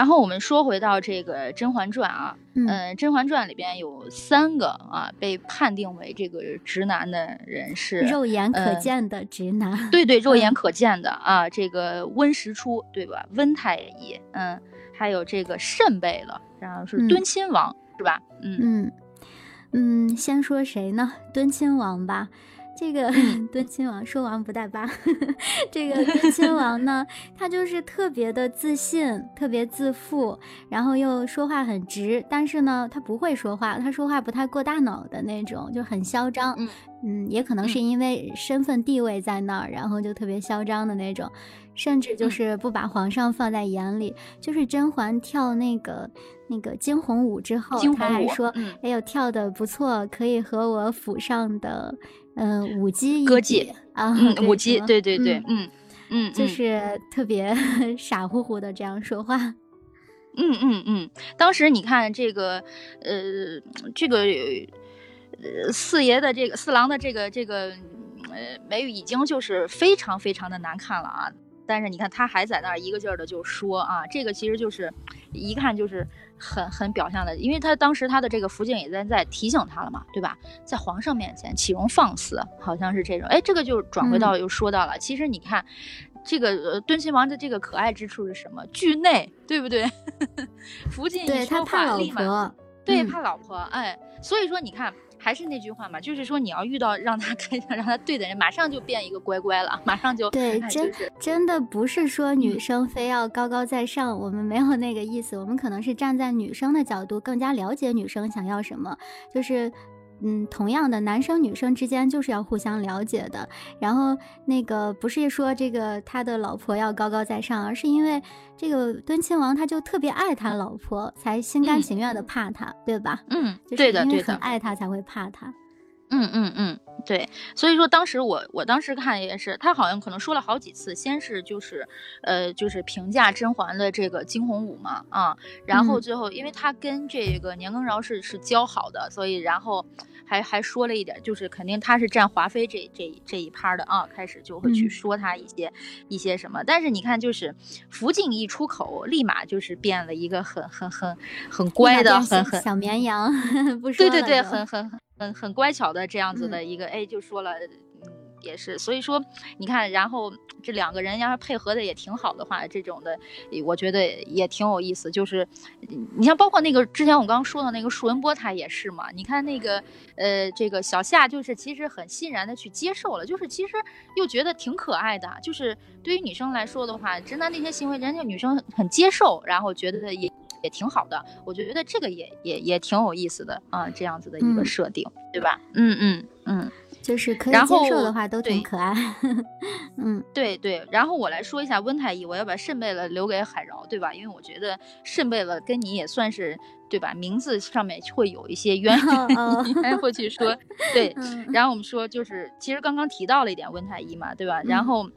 然后我们说回到这个《甄嬛传》啊，嗯，《甄嬛传》里边有三个啊被判定为这个直男的人是肉眼可见的直男，对对，肉眼可见的啊，这个温实初对吧？温太医，嗯，还有这个慎贝勒，然后是敦亲王是吧？嗯嗯嗯，先说谁呢？敦亲王吧。这个 敦亲王说王不带吧？这个敦亲王呢，他就是特别的自信，特别自负，然后又说话很直，但是呢，他不会说话，他说话不太过大脑的那种，就很嚣张。嗯嗯，也可能是因为身份地位在那儿，然后就特别嚣张的那种，甚至就是不把皇上放在眼里。就是甄嬛跳那个那个惊鸿舞之后，他还说：“哎呦，跳的不错，可以和我府上的。”嗯，舞姬歌姬啊，舞姬，对对对，嗯嗯，就是特别 傻乎乎的这样说话，嗯嗯嗯。当时你看这个，呃，这个呃四爷的这个四郎的这个这个呃眉宇已经就是非常非常的难看了啊。但是你看他还在那儿一个劲儿的就说啊，这个其实就是一看就是很很表象的，因为他当时他的这个福晋也在在提醒他了嘛，对吧？在皇上面前岂容放肆，好像是这种。哎，这个就转回到又说到了，其实你看这个呃敦亲王的这个可爱之处是什么？惧内，对不对？福晋一说话立马对怕老婆，哎，所以说你看。还是那句话嘛，就是说你要遇到让他 开让他对的人，马上就变一个乖乖了，马上就对，真真的不是说女生非要高高在上，我们没有那个意思，我们可能是站在女生的角度，更加了解女生想要什么，就是。嗯，同样的，男生女生之间就是要互相了解的。然后那个不是说这个他的老婆要高高在上，而是因为这个敦亲王他就特别爱他老婆，才心甘情愿的怕他，对吧？嗯，对的，对的，很爱他才会怕他。嗯嗯嗯嗯，对，所以说当时我我当时看也是，他好像可能说了好几次，先是就是，呃，就是评价甄嬛的这个惊鸿舞嘛，啊，然后最后因为他跟这个年羹尧是是交好的，所以然后还还说了一点，就是肯定他是站华妃这这这一趴的啊，开始就会去说他一些一些什么，但是你看就是福晋一出口，立马就是变了一个很很很很乖的，很很小绵羊，不说对对对，很很。很很乖巧的这样子的一个，哎，就说了，嗯，也是，所以说你看，然后这两个人要是配合的也挺好的话，这种的，我觉得也挺有意思。就是你像包括那个之前我刚刚说的那个舒文波，他也是嘛。你看那个呃，这个小夏就是其实很欣然的去接受了，就是其实又觉得挺可爱的。就是对于女生来说的话，直男那些行为，人家女生很接受，然后觉得也。也挺好的，我觉得这个也也也挺有意思的啊，这样子的一个设定，对吧？嗯嗯嗯，就是可以接受的话都挺可爱。嗯，对对。然后我来说一下温太医，我要把肾贝勒留给海饶，对吧？因为我觉得肾贝勒跟你也算是对吧？名字上面会有一些渊源，应该会去说 对。然后我们说就是，其实刚刚提到了一点温太医嘛，对吧？然后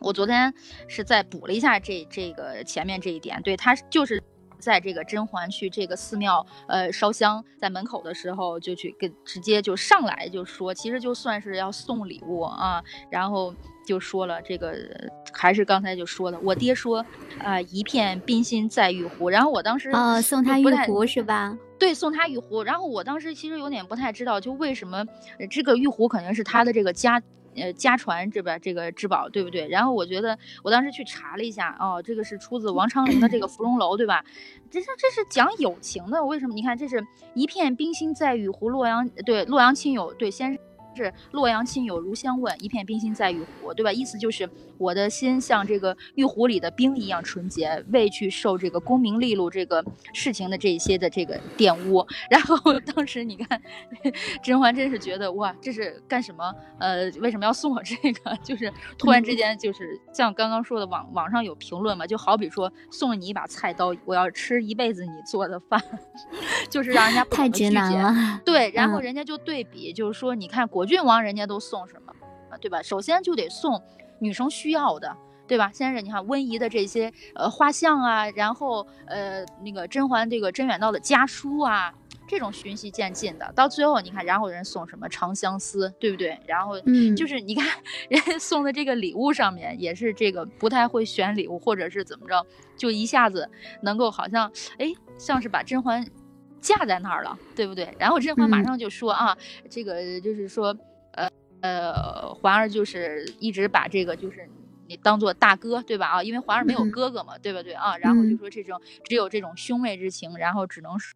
我昨天是在补了一下这这个前面这一点，对他就是。在这个甄嬛去这个寺庙呃烧香，在门口的时候就去跟直接就上来就说，其实就算是要送礼物啊，然后就说了这个还是刚才就说的，我爹说啊一片冰心在玉壶，然后我当时哦送他玉壶是吧？对，送他玉壶，然后我当时其实有点不太知道，就为什么这个玉壶肯定是他的这个家。呃，家传这边，这个至宝，对不对？然后我觉得，我当时去查了一下，哦，这个是出自王昌龄的这个芙蓉楼，对吧？这是这是讲友情的，为什么？你看，这是一片冰心在玉壶，洛阳对洛阳亲友对先。是洛阳亲友如相问，一片冰心在玉壶，对吧？意思就是我的心像这个玉壶里的冰一样纯洁，未去受这个功名利禄这个事情的这些的这个玷污。然后当时你看，甄嬛真是觉得哇，这是干什么？呃，为什么要送我这个？就是突然之间，就是像刚刚说的，网网上有评论嘛，就好比说送了你一把菜刀，我要吃一辈子你做的饭，就是让人家太直男了。对，然后人家就对比，就是说你看国。郡王人家都送什么啊，对吧？首先就得送女生需要的，对吧？先是你看温仪的这些呃画像啊，然后呃那个甄嬛这个甄远道的家书啊，这种循序渐进的，到最后你看，然后人送什么长相思，对不对？然后就是你看 人家送的这个礼物上面也是这个不太会选礼物，或者是怎么着，就一下子能够好像哎，像是把甄嬛架在那儿了，对不对？然后甄嬛马上就说啊，这个就是说，呃呃，嬛儿就是一直把这个就是你当做大哥，对吧？啊，因为嬛儿没有哥哥嘛，对不对啊？然后就说这种只有这种兄妹之情，然后只能是。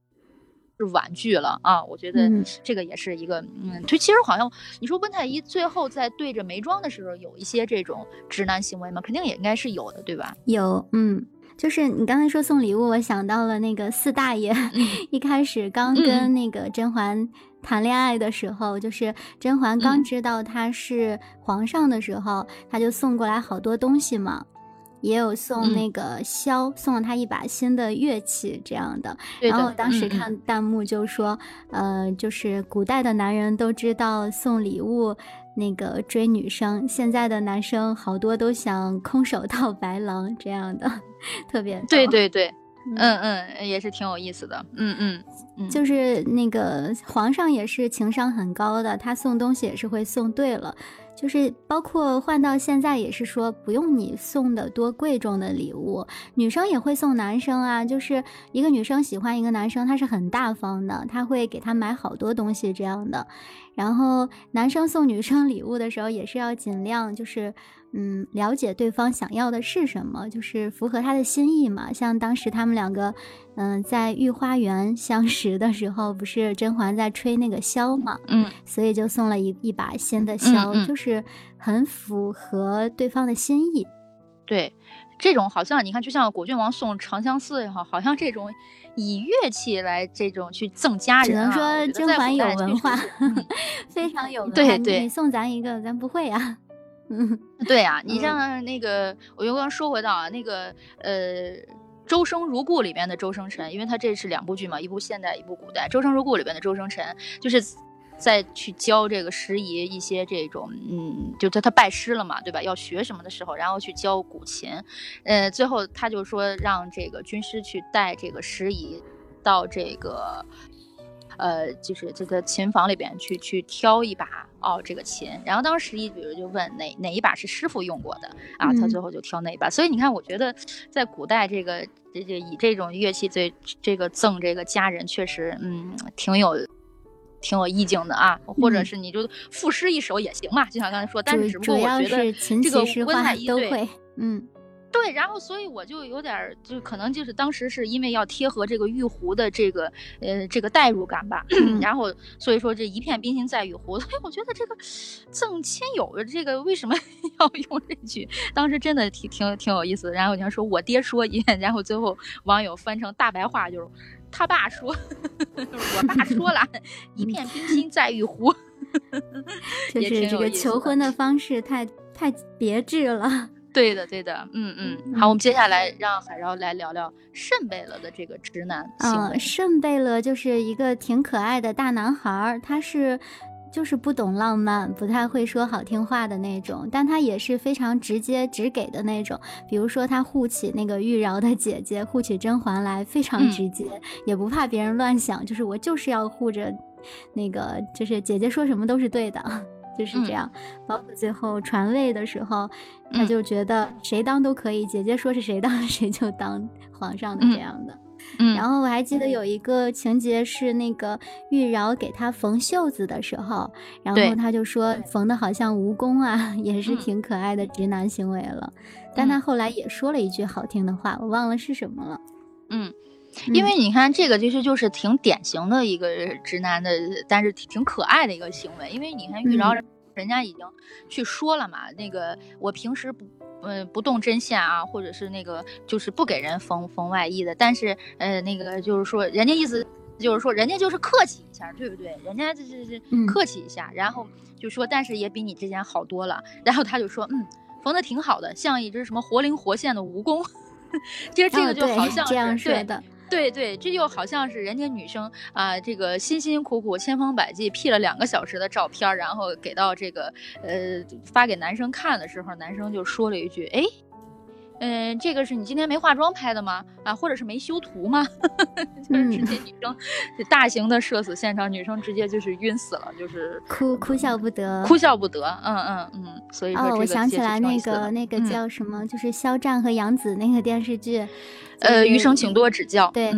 是婉拒了啊！我觉得这个也是一个，嗯，就其实好像你说温太医最后在对着眉庄的时候，有一些这种直男行为吗？肯定也应该是有的，对吧？有，嗯，就是你刚才说送礼物，我想到了那个四大爷，一开始刚跟那个甄嬛谈恋爱的时候，就是甄嬛刚知道他是皇上的时候，他就送过来好多东西嘛。也有送那个箫，送了他一把新的乐器这样的。然后当时看弹幕就说，呃，就是古代的男人都知道送礼物，那个追女生，现在的男生好多都想空手 套白狼这样的，特别对对对，嗯嗯，也是挺有意思的，嗯嗯，就是那个皇上也是情商很高的，他送东西也是会送对了。就是包括换到现在也是说不用你送的多贵重的礼物，女生也会送男生啊。就是一个女生喜欢一个男生，他是很大方的，他会给他买好多东西这样的。然后男生送女生礼物的时候也是要尽量就是。嗯，了解对方想要的是什么，就是符合他的心意嘛。像当时他们两个，嗯，在御花园相识的时候，不是甄嬛在吹那个箫嘛，嗯，所以就送了一一把新的箫，就是很符合对方的心意。对，这种好像你看，就像果郡王送长相思也好，好像这种以乐器来这种去赠佳人，只能说甄嬛有文化，非常有文化。对对，你送咱一个，咱不会呀。嗯，对呀，你像那个，我又刚说回到啊，那个呃，《周生如故》里边的周生辰，因为他这是两部剧嘛，一部现代，一部古代。《周生如故》里边的周生辰，就是在去教这个时宜一些这种，嗯，就他他拜师了嘛，对吧？要学什么的时候，然后去教古琴，呃，最后他就说让这个军师去带这个时宜到这个。呃，就是这个琴房里边去去挑一把哦，这个琴。然后当时一比如就问哪哪一把是师傅用过的啊，他最后就挑那一把。所以你看，我觉得在古代这个这这以这种乐器最这个赠这个家人，确实嗯挺有挺有意境的啊。或者是你就赋诗一首也行嘛，就像刚才说，但是只不过我觉得这个温太医都会嗯。对，然后所以我就有点，就可能就是当时是因为要贴合这个玉壶的这个呃这个代入感吧，然后所以说这一片冰心在玉壶，所以我觉得这个赠亲友的这个为什么 要用这句？当时真的挺挺挺有意思的。然后你要说我爹说一遍，然后最后网友翻成大白话就是他爸说，就 是我爸说了，一片冰心在玉壶，就是这个求婚的方式太太别致了。对的，对的，嗯嗯，好，我们接下来让海饶来聊聊圣贝勒的这个直男嗯，圣贝勒就是一个挺可爱的大男孩儿，他是就是不懂浪漫，不太会说好听话的那种，但他也是非常直接直给的那种。比如说他护起那个玉娆的姐姐，护起甄嬛来，非常直接，也不怕别人乱想，就是我就是要护着那个，就是姐姐说什么都是对的。就是这样，包括最后传位的时候，他就觉得谁当都可以，姐姐说是谁当 谁就当皇上的这样的。嗯，然后我还记得有一个情节是那个玉娆给他缝袖子的时候，然后他就说缝的好像蜈蚣啊，也是挺可爱的直男行为了。但他后来也说了一句好听的话，我忘了是什么了。嗯，因为你看这个其实就是挺典型的一个直男的，但是挺挺可爱的一个行为。因为你看玉娆。人家已经去说了嘛，那个我平时不，嗯，不动针线啊，或者是那个就是不给人缝缝外衣的。但是，呃，那个就是说，人家意思就是说，人家就是客气一下，对不对？人家就是是客气一下，然后就说，但是也比你之前好多了。然后他就说，嗯，缝的挺好的，像一只什么活灵活现的蜈蚣。其实这个就好像这样说的。对对，这就好像是人家女生啊，这个辛辛苦苦、千方百计 P 了两个小时的照片，然后给到这个呃发给男生看的时候，男生就说了一句：“哎，嗯，这个是你今天没化妆拍的吗？啊，或者是没修图吗？就是直接女生，大型的社死现场，女生直接就是晕死了，就是哭哭笑不得，哭笑不得。嗯嗯嗯，所以说哦，我想起来那个那个叫什么，就是肖战和杨紫那个电视剧，呃，余生请多指教。对，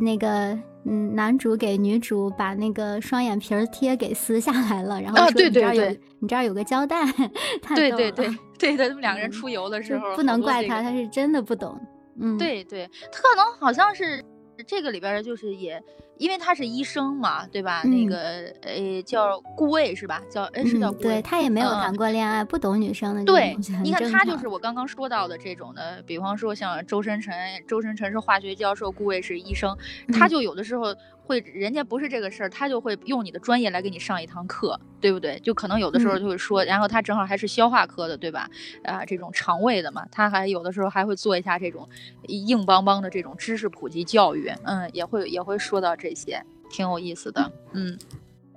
那个嗯，男主给女主把那个双眼皮贴给撕下来了，然后说对对对，你这儿有个胶带。对对对 对的，他们两个人出游的时候，不能怪他，他是真的不懂。嗯，对对，可能好像是这个里边的，就是也因为他是医生嘛，对吧？那个呃叫顾魏是吧？叫哎是叫顾魏，对他也没有谈过恋爱，不懂女生的对，你看他就是我刚刚说到的这种的，比方说像周深辰，周深辰是化学教授，顾魏是医生，他就有的时候。会，人家不是这个事儿，他就会用你的专业来给你上一堂课，对不对？就可能有的时候就会说，然后他正好还是消化科的，对吧？啊，这种肠胃的嘛，他还有的时候还会做一下这种硬邦邦的这种知识普及教育，嗯，也会也会说到这些，挺有意思的，嗯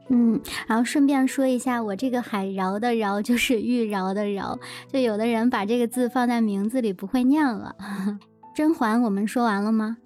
嗯。然后顺便说一下，我这个海饶的饶就是玉饶的饶，就有的人把这个字放在名字里不会念了。甄嬛，我们说完了吗？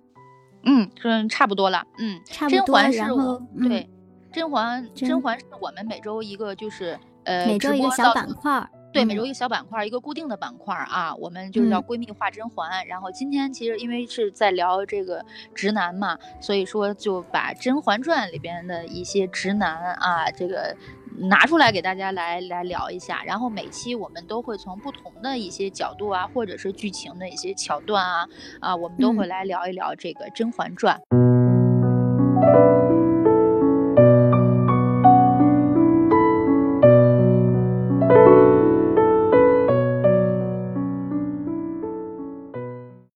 嗯，嗯，差不多了。嗯，甄嬛是我对，甄嬛，甄嬛是我们每周一个就是呃，每周一个小板块。对，每周一个小板块，一个固定的板块啊，我们就是叫闺蜜画甄嬛。然后今天其实因为是在聊这个直男嘛，所以说就把《甄嬛传》里边的一些直男啊，这个拿出来给大家来来聊一下。然后每期我们都会从不同的一些角度啊，或者是剧情的一些桥段啊啊，我们都会来聊一聊这个《甄嬛传》。